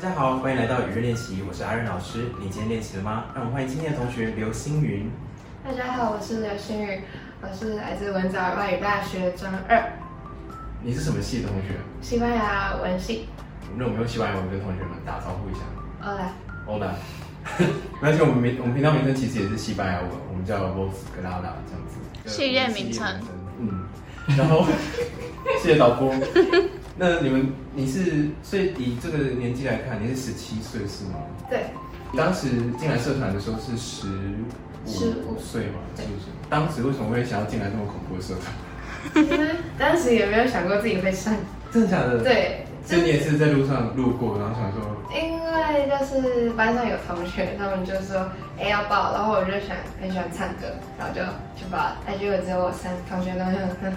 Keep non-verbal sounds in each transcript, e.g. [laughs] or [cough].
大家好，欢迎来到语日练习，我是阿任老师。你今天练习了吗？让我们欢迎今天的同学刘星云。大家好，我是刘星云，我是来自文藻外语大学专二，你是什么系的同学？西班牙文系。那我们用西班牙文跟同学们打招呼一下。好来，欧啦，[laughs] 而且我们名我们频道名称其实也是西班牙文，我们叫 Vos Grada 这样子。系列名称嗯，然后 [laughs] 谢谢导播。那你们你是所以以这个年纪来看，你是十七岁是吗？对，当时进来社团的时候是十五15岁嘛，是对不是？当时为什么会想要进来这么恐怖的社团？[laughs] 因为当时也没有想过自己会上，真的假的？。对，所以你也是在路上路过，然后想说，因为就是班上有同学，他们就说哎要报，然后我就想很喜欢唱歌，然后就去报了，哎结果只有我三同学都很，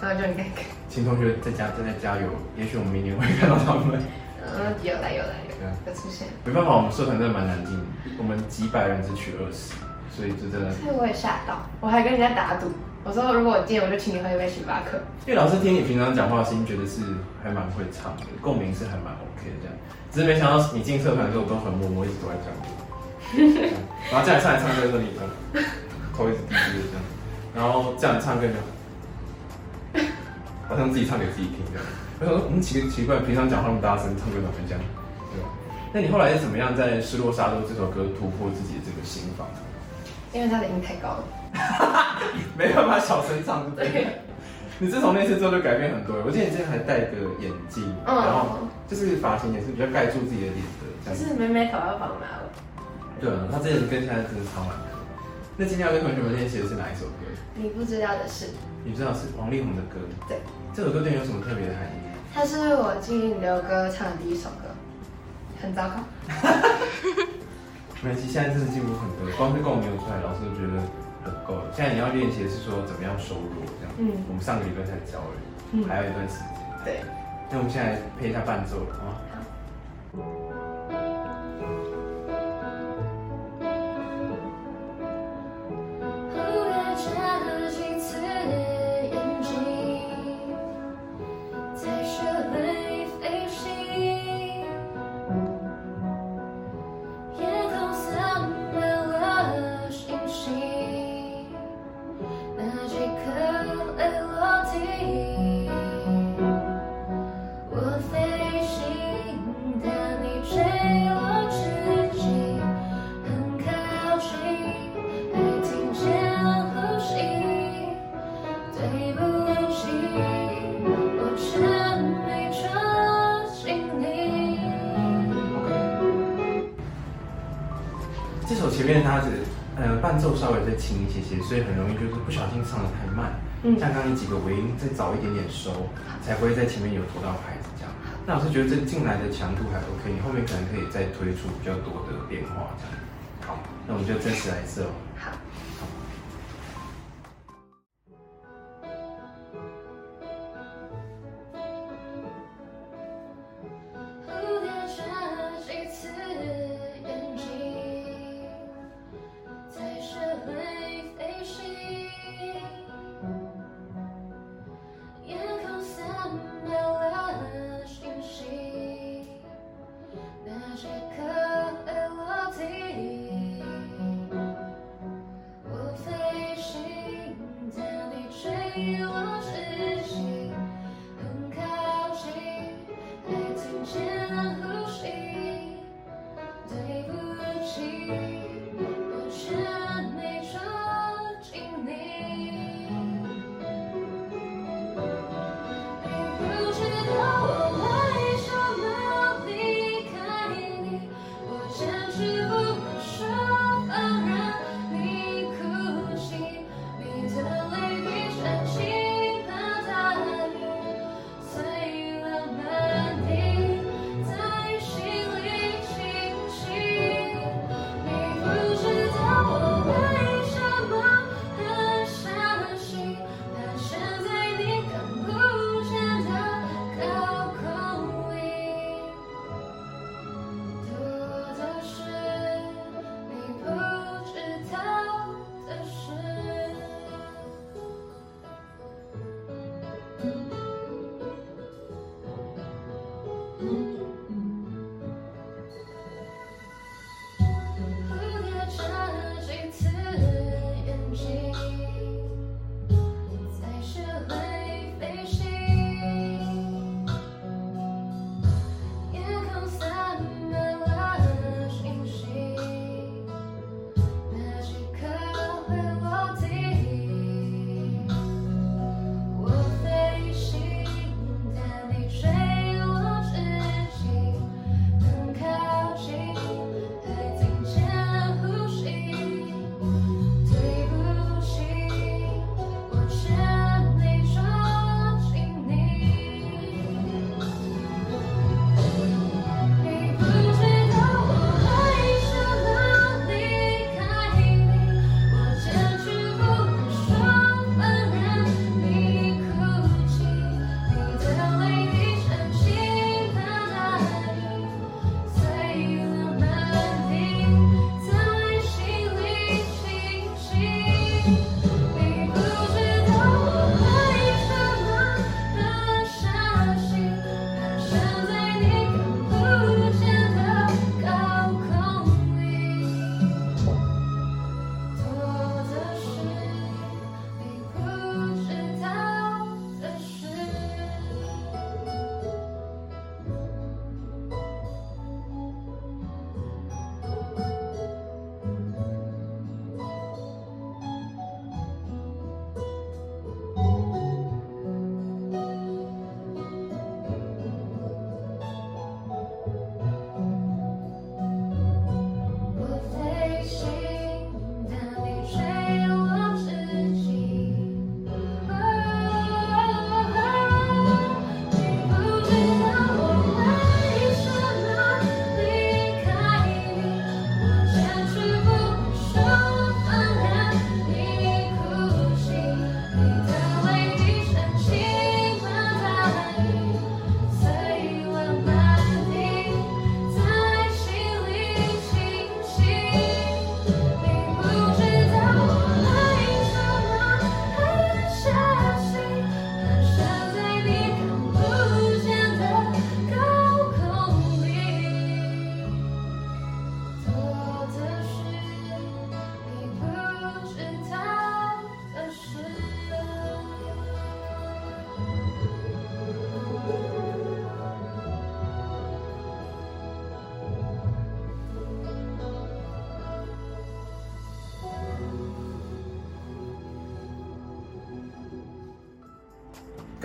然后就很尴尬，请同学在家正在加油，也许我们明年会看到他们。嗯有来有来有出现，没办法，我们社团真的蛮难进，我们几百人只取二十，所以这真的。所以我也吓到，我还跟人家打赌，我说如果我进我就请你喝一杯星巴克。因为老师听你平常讲话的声音，觉得是还蛮会唱的，共鸣是还蛮 OK 的这样。只是没想到你进社团的时候，我都很默默一直都在讲话，[laughs] 然后这样唱来唱去的时候，你嗯头一直低低的这样，然后这样唱歌就好像自己唱给自己听这样。[laughs] 我想说，嗯，奇奇怪，平常讲话那么大声，唱歌怎么会这样？对吧？那你后来是怎么样在《失落沙洲》这首歌突破自己的这个心房？因为他的音太高了。[laughs] 没办法小声唱，对不对？你自从那次之后就改变很多。我记得你之前还戴个眼镜，嗯然后就是发型也是比较盖住自己的脸的这样子。就是妹妹头要绑马尾。对啊，他之前跟现在真的差蛮多。那今天要跟同学们练习的是哪一首歌？你不知道的是，你知道是王力宏的歌。对，这首歌对你有什么特别的含义？它是我进刘哥唱的第一首歌，很糟糕。没关系，现在真的进步很多，光是共鸣有出来，老师都觉得很够了。现在你要练习的是说怎么样收入这样。嗯我们上个礼拜才教而已，嗯还有一段时间。对，那我们现在配一下伴奏了啊。这首前面它是呃伴奏稍微再轻一些些，所以很容易就是不小心唱的太慢。嗯像刚刚你几个尾音再早一点点收，才不会在前面有拖到拍子这样。那老师觉得这进来的强度还 OK，你后面可能可以再推出比较多的变化这样。好，那我们就正式来一次哦。好。蝴 you are.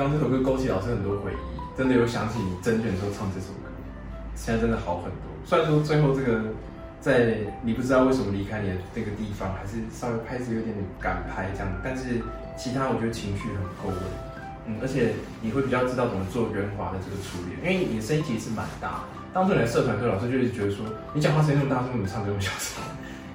刚这首歌勾起老师很多回忆，真的有想起你甄选时候唱这首歌，现在真的好很多。虽然说最后这个在你不知道为什么离开你的这个地方，还是稍微拍子有点赶拍这样，但是其他我觉得情绪很够位，嗯，而且你会比较知道怎么做圆滑的这个处理，因为你的声音其实是蛮大。当初你来社团课，老师就是觉得说你讲话声音那么大声，你唱歌那么小声。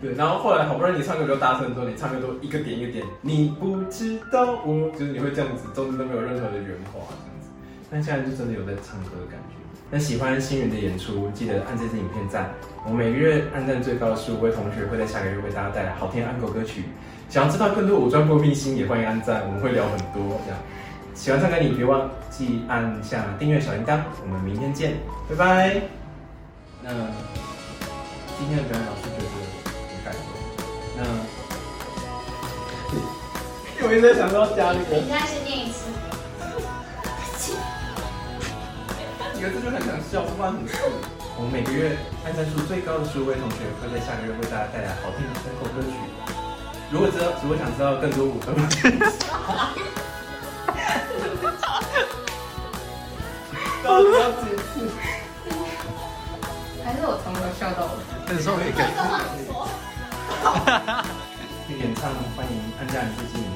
对，然后后来好不容易你唱歌比较大声之后，你唱歌都一个点一个点，你不知道我，就是你会这样子，中间都没有任何的圆滑这样子。但现在就真的有在唱歌的感觉。那喜欢星云的演出，记得按这支影片赞。我每个月按赞最高的十五位同学会在下个月为大家带来好听的安狗歌曲。想要知道更多武装过秘辛，也欢迎按赞，我们会聊很多这样。喜欢唱歌你别忘记按下订阅小铃铛，我们明天见，拜拜。那今天的表演老师我一直在想到家里，你再先念一次。几个字就很想笑，不然很酷。我们每个月按赞数最高的十五位同学会在下个月为大家带来好听的单口歌曲。如果知道，如果想知道更多五分，到底要几次？还是我从头笑到尾。[laughs] 那时候也可以。[laughs] 演唱欢迎按赞这支影片。